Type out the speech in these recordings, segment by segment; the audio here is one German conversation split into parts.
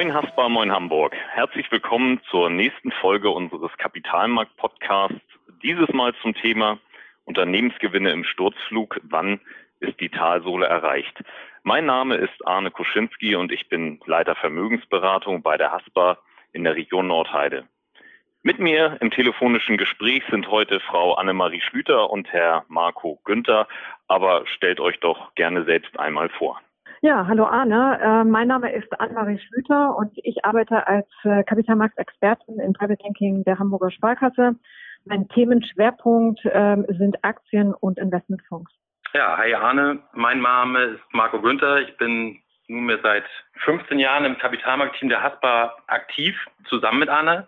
Moin Haspa, moin Hamburg. Herzlich willkommen zur nächsten Folge unseres Kapitalmarkt-Podcasts. Dieses Mal zum Thema Unternehmensgewinne im Sturzflug. Wann ist die Talsohle erreicht? Mein Name ist Arne Kuschinski und ich bin Leiter Vermögensberatung bei der Haspa in der Region Nordheide. Mit mir im telefonischen Gespräch sind heute Frau Annemarie Schlüter und Herr Marco Günther, aber stellt euch doch gerne selbst einmal vor. Ja, hallo Arne. Äh, mein Name ist Anne-Marie Schlüter und ich arbeite als äh, Kapitalmarktexpertin im Private Banking der Hamburger Sparkasse. Mein Themenschwerpunkt äh, sind Aktien und Investmentfonds. Ja, hi Arne. Mein Name ist Marco Günther. Ich bin nunmehr seit 15 Jahren im Kapitalmarktteam der Haspa aktiv, zusammen mit Anne.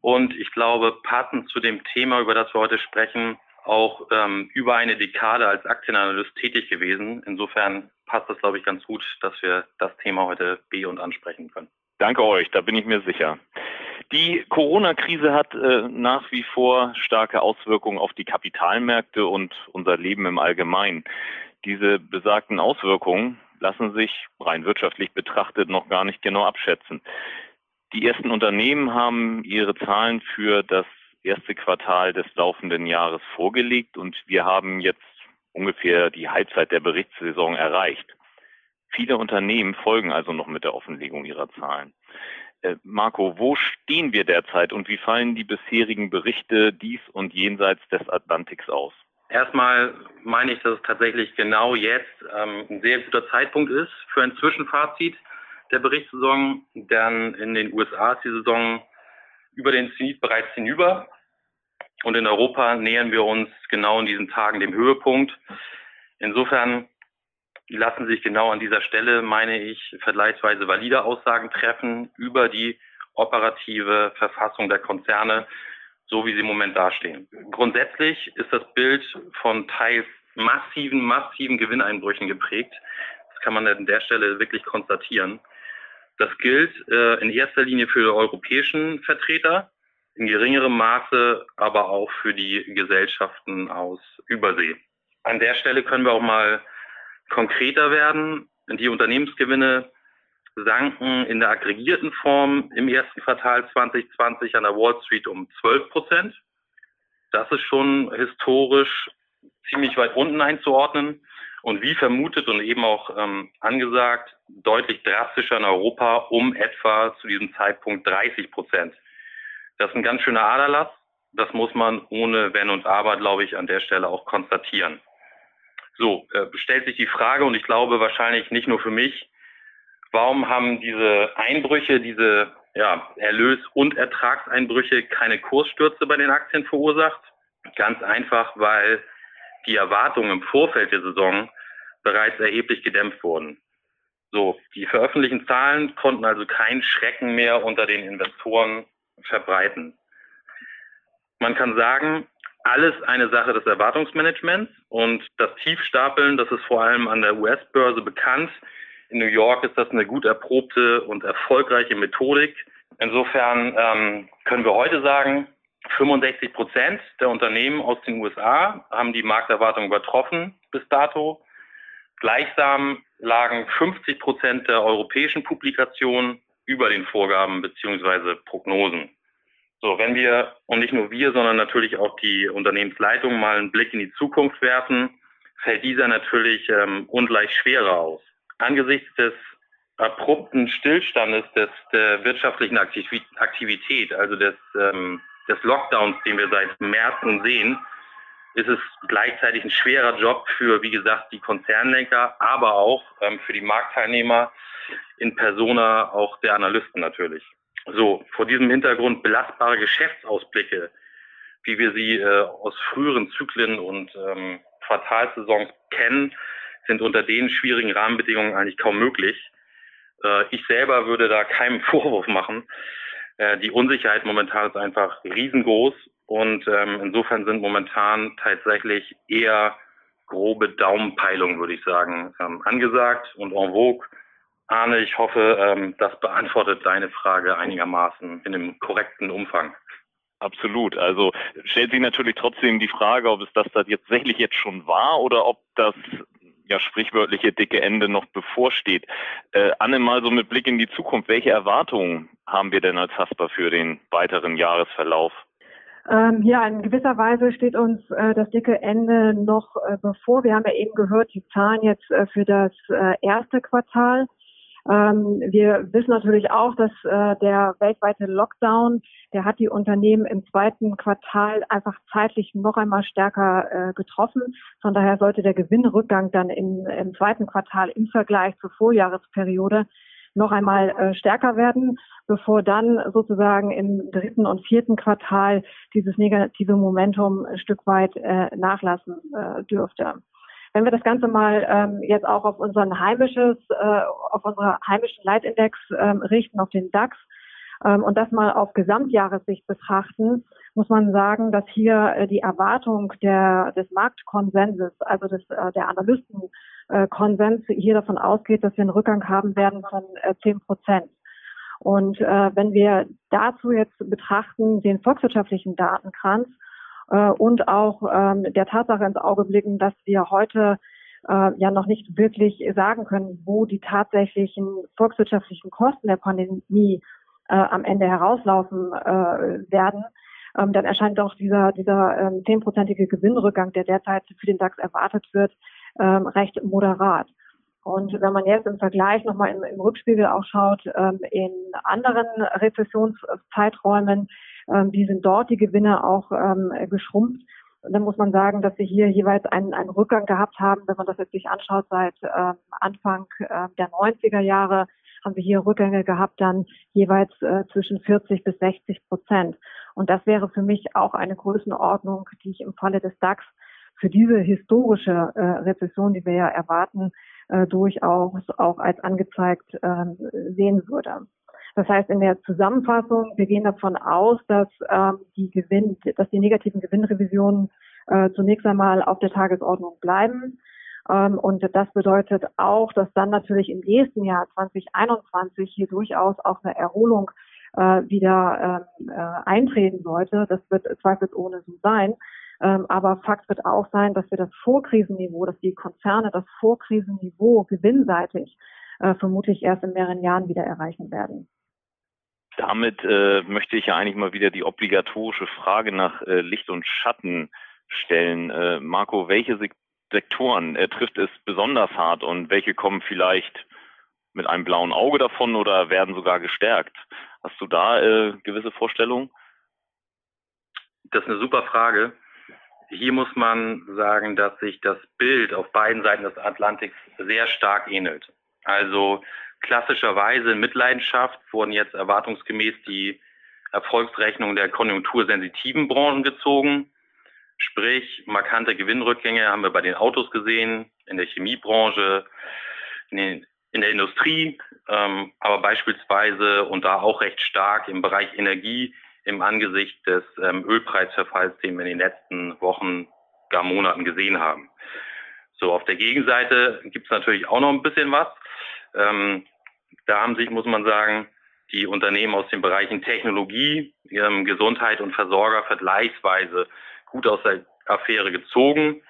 Und ich glaube, passend zu dem Thema, über das wir heute sprechen, auch ähm, über eine Dekade als Aktienanalyst tätig gewesen. Insofern passt das, glaube ich, ganz gut, dass wir das Thema heute B und ansprechen können. Danke euch, da bin ich mir sicher. Die Corona-Krise hat äh, nach wie vor starke Auswirkungen auf die Kapitalmärkte und unser Leben im Allgemeinen. Diese besagten Auswirkungen lassen sich rein wirtschaftlich betrachtet noch gar nicht genau abschätzen. Die ersten Unternehmen haben ihre Zahlen für das erste Quartal des laufenden Jahres vorgelegt und wir haben jetzt ungefähr die Halbzeit der Berichtssaison erreicht. Viele Unternehmen folgen also noch mit der Offenlegung ihrer Zahlen. Äh, Marco, wo stehen wir derzeit und wie fallen die bisherigen Berichte dies und jenseits des Atlantiks aus? Erstmal meine ich, dass es tatsächlich genau jetzt ähm, ein sehr guter Zeitpunkt ist für ein Zwischenfazit der Berichtssaison, denn in den USA ist die Saison über den Zenit bereits hinüber. Und in Europa nähern wir uns genau in diesen Tagen dem Höhepunkt. Insofern lassen sich genau an dieser Stelle, meine ich, vergleichsweise valide Aussagen treffen über die operative Verfassung der Konzerne, so wie sie im Moment dastehen. Grundsätzlich ist das Bild von teils massiven, massiven Gewinneinbrüchen geprägt. Das kann man an der Stelle wirklich konstatieren. Das gilt äh, in erster Linie für die europäischen Vertreter, in geringerem Maße aber auch für die Gesellschaften aus Übersee. An der Stelle können wir auch mal konkreter werden. Die Unternehmensgewinne sanken in der aggregierten Form im ersten Quartal 2020 an der Wall Street um 12 Prozent. Das ist schon historisch ziemlich weit unten einzuordnen und wie vermutet und eben auch ähm, angesagt, deutlich drastischer in Europa um etwa zu diesem Zeitpunkt 30 Prozent. Das ist ein ganz schöner Aderlass. Das muss man ohne Wenn und Aber, glaube ich, an der Stelle auch konstatieren. So, äh, stellt sich die Frage, und ich glaube wahrscheinlich nicht nur für mich, warum haben diese Einbrüche, diese ja, Erlös- und Ertragseinbrüche keine Kursstürze bei den Aktien verursacht? Ganz einfach, weil die Erwartungen im Vorfeld der Saison bereits erheblich gedämpft wurden. So, die veröffentlichten Zahlen konnten also keinen Schrecken mehr unter den Investoren verbreiten. Man kann sagen, alles eine Sache des Erwartungsmanagements und das Tiefstapeln, das ist vor allem an der US-Börse bekannt. In New York ist das eine gut erprobte und erfolgreiche Methodik. Insofern ähm, können wir heute sagen, 65 Prozent der Unternehmen aus den USA haben die Markterwartung übertroffen bis dato. Gleichsam lagen 50 Prozent der europäischen Publikationen über den Vorgaben beziehungsweise Prognosen. So, wenn wir, und nicht nur wir, sondern natürlich auch die Unternehmensleitung mal einen Blick in die Zukunft werfen, fällt dieser natürlich ähm, ungleich schwerer aus. Angesichts des abrupten Stillstandes des, der wirtschaftlichen Aktivität, also des, ähm, des Lockdowns, den wir seit März sehen, ist es gleichzeitig ein schwerer Job für, wie gesagt, die Konzernlenker, aber auch ähm, für die Marktteilnehmer in Persona auch der Analysten natürlich. So, vor diesem Hintergrund belastbare Geschäftsausblicke, wie wir sie äh, aus früheren Zyklen und ähm, Quartalsaisons kennen, sind unter den schwierigen Rahmenbedingungen eigentlich kaum möglich. Äh, ich selber würde da keinen Vorwurf machen. Äh, die Unsicherheit momentan ist einfach riesengroß und ähm, insofern sind momentan tatsächlich eher grobe Daumenpeilungen, würde ich sagen, ähm, angesagt und en vogue. Arne, ich hoffe, ähm, das beantwortet deine Frage einigermaßen in einem korrekten Umfang. Absolut. Also stellt sich natürlich trotzdem die Frage, ob es das tatsächlich jetzt schon war oder ob das ja, sprichwörtliche dicke Ende noch bevorsteht. Äh, Anne, mal so mit Blick in die Zukunft, welche Erwartungen haben wir denn als Hasper für den weiteren Jahresverlauf? Ähm, ja, in gewisser Weise steht uns äh, das dicke Ende noch äh, bevor. Wir haben ja eben gehört, die Zahlen jetzt äh, für das äh, erste Quartal. Ähm, wir wissen natürlich auch, dass äh, der weltweite Lockdown, der hat die Unternehmen im zweiten Quartal einfach zeitlich noch einmal stärker äh, getroffen. Von daher sollte der Gewinnrückgang dann in, im zweiten Quartal im Vergleich zur Vorjahresperiode noch einmal äh, stärker werden, bevor dann sozusagen im dritten und vierten Quartal dieses negative Momentum ein Stück weit äh, nachlassen äh, dürfte. Wenn wir das Ganze mal ähm, jetzt auch auf unseren heimisches, äh, auf unsere heimischen Leitindex ähm, richten, auf den DAX ähm, und das mal auf Gesamtjahressicht betrachten, muss man sagen, dass hier äh, die Erwartung der, des Marktkonsenses, also des, äh, der Analystenkonsens hier davon ausgeht, dass wir einen Rückgang haben werden von äh, 10 Prozent. Und äh, wenn wir dazu jetzt betrachten, den volkswirtschaftlichen Datenkranz, äh, und auch ähm, der Tatsache ins Auge blicken, dass wir heute äh, ja noch nicht wirklich sagen können, wo die tatsächlichen volkswirtschaftlichen Kosten der Pandemie äh, am Ende herauslaufen äh, werden, ähm, dann erscheint doch dieser dieser ähm, zehnprozentige Gewinnrückgang, der derzeit für den DAX erwartet wird, ähm, recht moderat. Und wenn man jetzt im Vergleich nochmal im, im Rückspiegel auch schaut, ähm, in anderen Rezessionszeiträumen, ähm, die sind dort die Gewinne auch ähm, geschrumpft. Und dann muss man sagen, dass wir hier jeweils einen, einen Rückgang gehabt haben. Wenn man das jetzt sich anschaut, seit ähm, Anfang äh, der 90er Jahre haben wir hier Rückgänge gehabt, dann jeweils äh, zwischen 40 bis 60 Prozent. Und das wäre für mich auch eine Größenordnung, die ich im Falle des DAX für diese historische äh, Rezession, die wir ja erwarten, äh, durchaus auch als angezeigt äh, sehen würde. Das heißt, in der Zusammenfassung, wir gehen davon aus, dass ähm, die Gewinn, dass die negativen Gewinnrevisionen äh, zunächst einmal auf der Tagesordnung bleiben. Ähm, und das bedeutet auch, dass dann natürlich im nächsten Jahr 2021 hier durchaus auch eine Erholung äh, wieder ähm, äh, eintreten sollte. Das wird zweifelsohne so sein. Ähm, aber Fakt wird auch sein, dass wir das Vorkrisenniveau, dass die Konzerne das Vorkrisenniveau gewinnseitig äh, vermutlich erst in mehreren Jahren wieder erreichen werden. Damit äh, möchte ich ja eigentlich mal wieder die obligatorische Frage nach äh, Licht und Schatten stellen. Äh, Marco, welche Sektoren äh, trifft es besonders hart und welche kommen vielleicht mit einem blauen Auge davon oder werden sogar gestärkt? Hast du da äh, gewisse Vorstellungen? Das ist eine super Frage. Hier muss man sagen, dass sich das Bild auf beiden Seiten des Atlantiks sehr stark ähnelt. Also klassischerweise in Mitleidenschaft wurden jetzt erwartungsgemäß die Erfolgsrechnungen der konjunktursensitiven Branchen gezogen. Sprich, markante Gewinnrückgänge haben wir bei den Autos gesehen, in der Chemiebranche, in, den, in der Industrie, ähm, aber beispielsweise und da auch recht stark im Bereich Energie im Angesicht des ähm, Ölpreisverfalls, den wir in den letzten Wochen, gar Monaten gesehen haben. So, auf der Gegenseite gibt es natürlich auch noch ein bisschen was. Ähm, da haben sich, muss man sagen, die Unternehmen aus den Bereichen Technologie, ähm, Gesundheit und Versorger vergleichsweise gut aus der Affäre gezogen.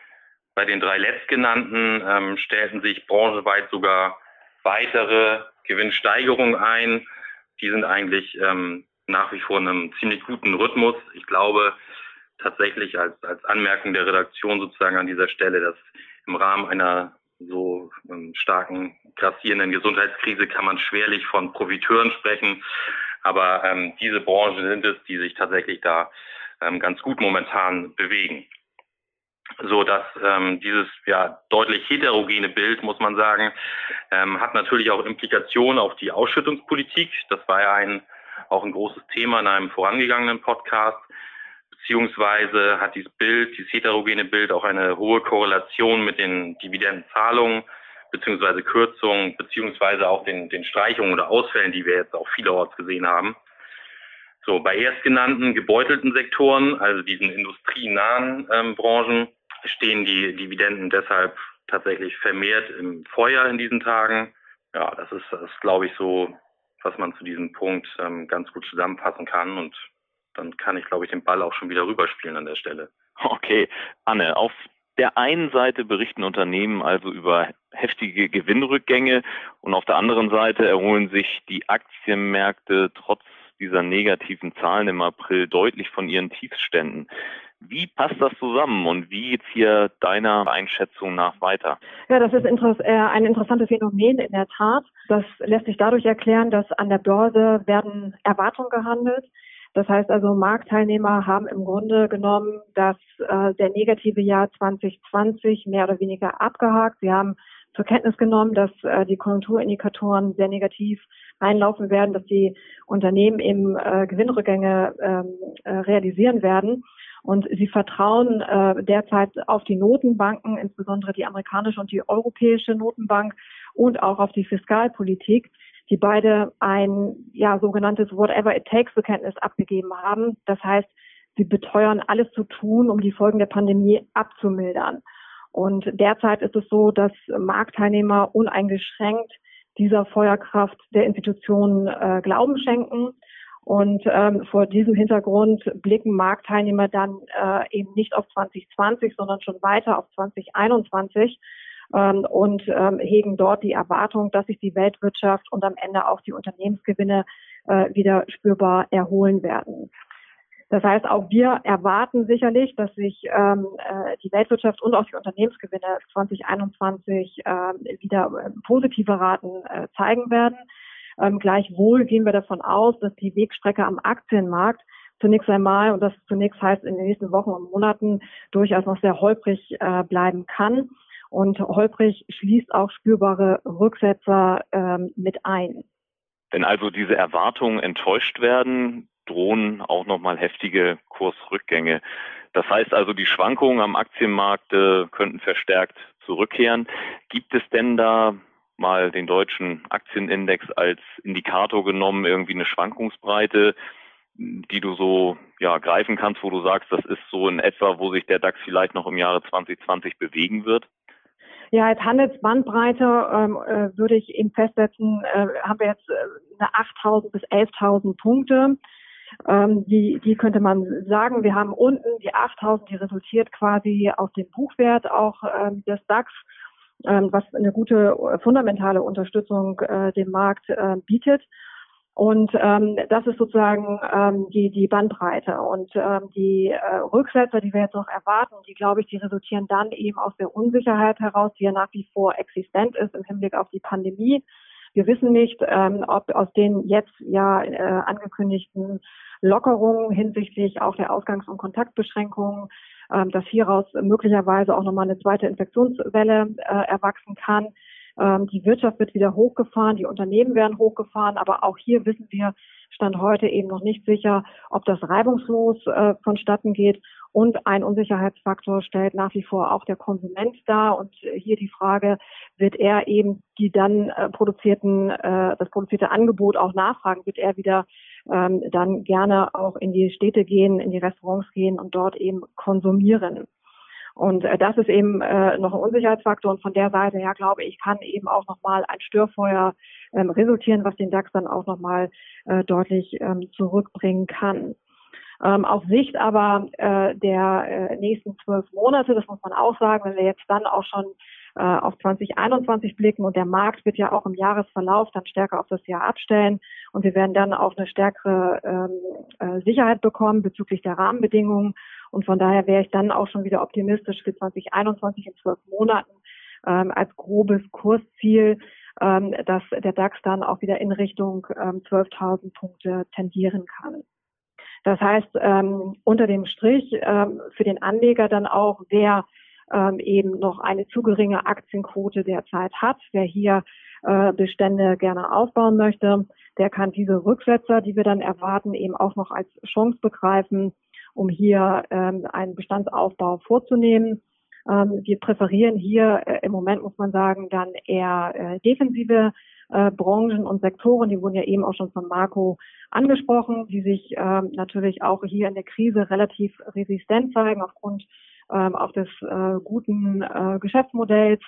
Bei den drei letztgenannten ähm, stellten sich branchenweit sogar weitere Gewinnsteigerungen ein. Die sind eigentlich ähm, nach wie vor in einem ziemlich guten Rhythmus. Ich glaube tatsächlich als, als Anmerkung der Redaktion sozusagen an dieser Stelle, dass im Rahmen einer so starken, grassierenden Gesundheitskrise kann man schwerlich von Profiteuren sprechen. Aber ähm, diese Branchen sind es, die sich tatsächlich da ähm, ganz gut momentan bewegen. So dass ähm, dieses ja deutlich heterogene Bild, muss man sagen, ähm, hat natürlich auch Implikationen auf die Ausschüttungspolitik. Das war ja ein auch ein großes Thema in einem vorangegangenen Podcast beziehungsweise hat dieses Bild, dieses heterogene Bild auch eine hohe Korrelation mit den Dividendenzahlungen beziehungsweise Kürzungen beziehungsweise auch den, den Streichungen oder Ausfällen, die wir jetzt auch vielerorts gesehen haben. So, bei erstgenannten gebeutelten Sektoren, also diesen industrienahen ähm, Branchen, stehen die Dividenden deshalb tatsächlich vermehrt im Feuer in diesen Tagen. Ja, das ist, das ist glaube ich, so, was man zu diesem Punkt ähm, ganz gut zusammenfassen kann. Und dann kann ich, glaube ich, den Ball auch schon wieder rüberspielen an der Stelle. Okay, Anne, auf der einen Seite berichten Unternehmen also über heftige Gewinnrückgänge und auf der anderen Seite erholen sich die Aktienmärkte trotz dieser negativen Zahlen im April deutlich von ihren Tiefständen. Wie passt das zusammen und wie geht's hier deiner Einschätzung nach weiter? Ja, das ist äh, ein interessantes Phänomen in der Tat. Das lässt sich dadurch erklären, dass an der Börse werden Erwartungen gehandelt. Das heißt also, Marktteilnehmer haben im Grunde genommen das äh, der negative Jahr 2020 mehr oder weniger abgehakt. Sie haben zur Kenntnis genommen, dass äh, die Konjunkturindikatoren sehr negativ einlaufen werden, dass die Unternehmen eben äh, Gewinnrückgänge ähm, äh, realisieren werden. Und sie vertrauen äh, derzeit auf die Notenbanken, insbesondere die amerikanische und die europäische Notenbank und auch auf die Fiskalpolitik, die beide ein ja sogenanntes Whatever it takes Bekenntnis abgegeben haben. Das heißt, sie beteuern alles zu tun, um die Folgen der Pandemie abzumildern. Und derzeit ist es so, dass Marktteilnehmer uneingeschränkt dieser Feuerkraft der Institutionen äh, Glauben schenken. Und ähm, vor diesem Hintergrund blicken Marktteilnehmer dann äh, eben nicht auf 2020, sondern schon weiter auf 2021 ähm, und ähm, hegen dort die Erwartung, dass sich die Weltwirtschaft und am Ende auch die Unternehmensgewinne äh, wieder spürbar erholen werden. Das heißt, auch wir erwarten sicherlich, dass sich ähm, äh, die Weltwirtschaft und auch die Unternehmensgewinne 2021 äh, wieder äh, positive Raten äh, zeigen werden. Ähm, gleichwohl gehen wir davon aus, dass die Wegstrecke am Aktienmarkt zunächst einmal, und das zunächst heißt in den nächsten Wochen und Monaten, durchaus noch sehr holprig äh, bleiben kann. Und holprig schließt auch spürbare Rücksetzer ähm, mit ein. Wenn also diese Erwartungen enttäuscht werden, drohen auch nochmal heftige Kursrückgänge. Das heißt also, die Schwankungen am Aktienmarkt äh, könnten verstärkt zurückkehren. Gibt es denn da mal den deutschen Aktienindex als Indikator genommen, irgendwie eine Schwankungsbreite, die du so ja, greifen kannst, wo du sagst, das ist so in etwa, wo sich der DAX vielleicht noch im Jahre 2020 bewegen wird? Ja, als Handelsbandbreite ähm, äh, würde ich eben festsetzen, äh, haben wir jetzt äh, eine 8.000 bis 11.000 Punkte. Ähm, die, die könnte man sagen, wir haben unten die 8000, die resultiert quasi aus dem Buchwert auch ähm, des DAX, ähm, was eine gute äh, fundamentale Unterstützung äh, dem Markt äh, bietet. Und ähm, das ist sozusagen ähm, die, die Bandbreite. Und ähm, die äh, Rücksetzer, die wir jetzt noch erwarten, die, glaube ich, die resultieren dann eben aus der Unsicherheit heraus, die ja nach wie vor existent ist im Hinblick auf die Pandemie. Wir wissen nicht, ähm, ob aus den jetzt ja äh, angekündigten Lockerungen hinsichtlich auch der Ausgangs- und Kontaktbeschränkungen, ähm, dass hieraus möglicherweise auch nochmal eine zweite Infektionswelle äh, erwachsen kann. Ähm, die Wirtschaft wird wieder hochgefahren, die Unternehmen werden hochgefahren, aber auch hier wissen wir, Stand heute eben noch nicht sicher, ob das reibungslos äh, vonstatten geht. Und ein Unsicherheitsfaktor stellt nach wie vor auch der Konsument dar. Und hier die Frage, wird er eben die dann äh, produzierten, äh, das produzierte Angebot auch nachfragen? Wird er wieder ähm, dann gerne auch in die Städte gehen, in die Restaurants gehen und dort eben konsumieren? Und äh, das ist eben äh, noch ein Unsicherheitsfaktor. Und von der Seite her, glaube ich, kann eben auch nochmal ein Störfeuer ähm, resultieren, was den DAX dann auch nochmal äh, deutlich ähm, zurückbringen kann. Ähm, auf Sicht aber äh, der äh, nächsten zwölf Monate, das muss man auch sagen, wenn wir jetzt dann auch schon äh, auf 2021 blicken. Und der Markt wird ja auch im Jahresverlauf dann stärker auf das Jahr abstellen. Und wir werden dann auch eine stärkere ähm, äh, Sicherheit bekommen bezüglich der Rahmenbedingungen. Und von daher wäre ich dann auch schon wieder optimistisch für 2021 in zwölf Monaten ähm, als grobes Kursziel, ähm, dass der DAX dann auch wieder in Richtung ähm, 12.000 Punkte tendieren kann. Das heißt, ähm, unter dem Strich ähm, für den Anleger dann auch, wer ähm, eben noch eine zu geringe Aktienquote derzeit hat, wer hier äh, Bestände gerne aufbauen möchte, der kann diese Rücksetzer, die wir dann erwarten, eben auch noch als Chance begreifen, um hier ähm, einen Bestandsaufbau vorzunehmen. Ähm, wir präferieren hier äh, im Moment, muss man sagen, dann eher äh, defensive äh, Branchen und Sektoren, die wurden ja eben auch schon von Marco angesprochen, die sich ähm, natürlich auch hier in der Krise relativ resistent zeigen aufgrund auch des äh, guten äh, Geschäftsmodells,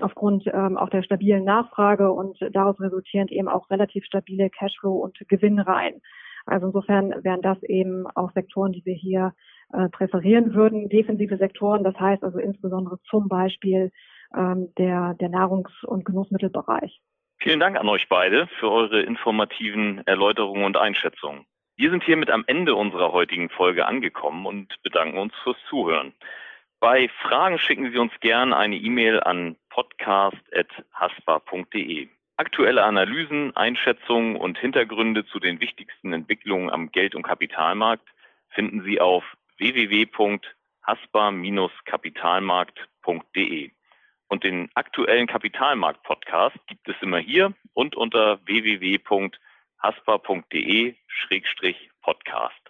aufgrund ähm, auch der stabilen Nachfrage und daraus resultierend eben auch relativ stabile Cashflow und Gewinnreihen. Also insofern wären das eben auch Sektoren, die wir hier äh, präferieren würden, defensive Sektoren, das heißt also insbesondere zum Beispiel ähm, der, der Nahrungs- und Genussmittelbereich. Vielen Dank an euch beide für eure informativen Erläuterungen und Einschätzungen. Wir sind hiermit am Ende unserer heutigen Folge angekommen und bedanken uns fürs Zuhören. Bei Fragen schicken Sie uns gern eine E-Mail an podcast.haspa.de. Aktuelle Analysen, Einschätzungen und Hintergründe zu den wichtigsten Entwicklungen am Geld- und Kapitalmarkt finden Sie auf www.haspa-kapitalmarkt.de. Und den aktuellen Kapitalmarkt-Podcast gibt es immer hier und unter www.haspa.de-podcast.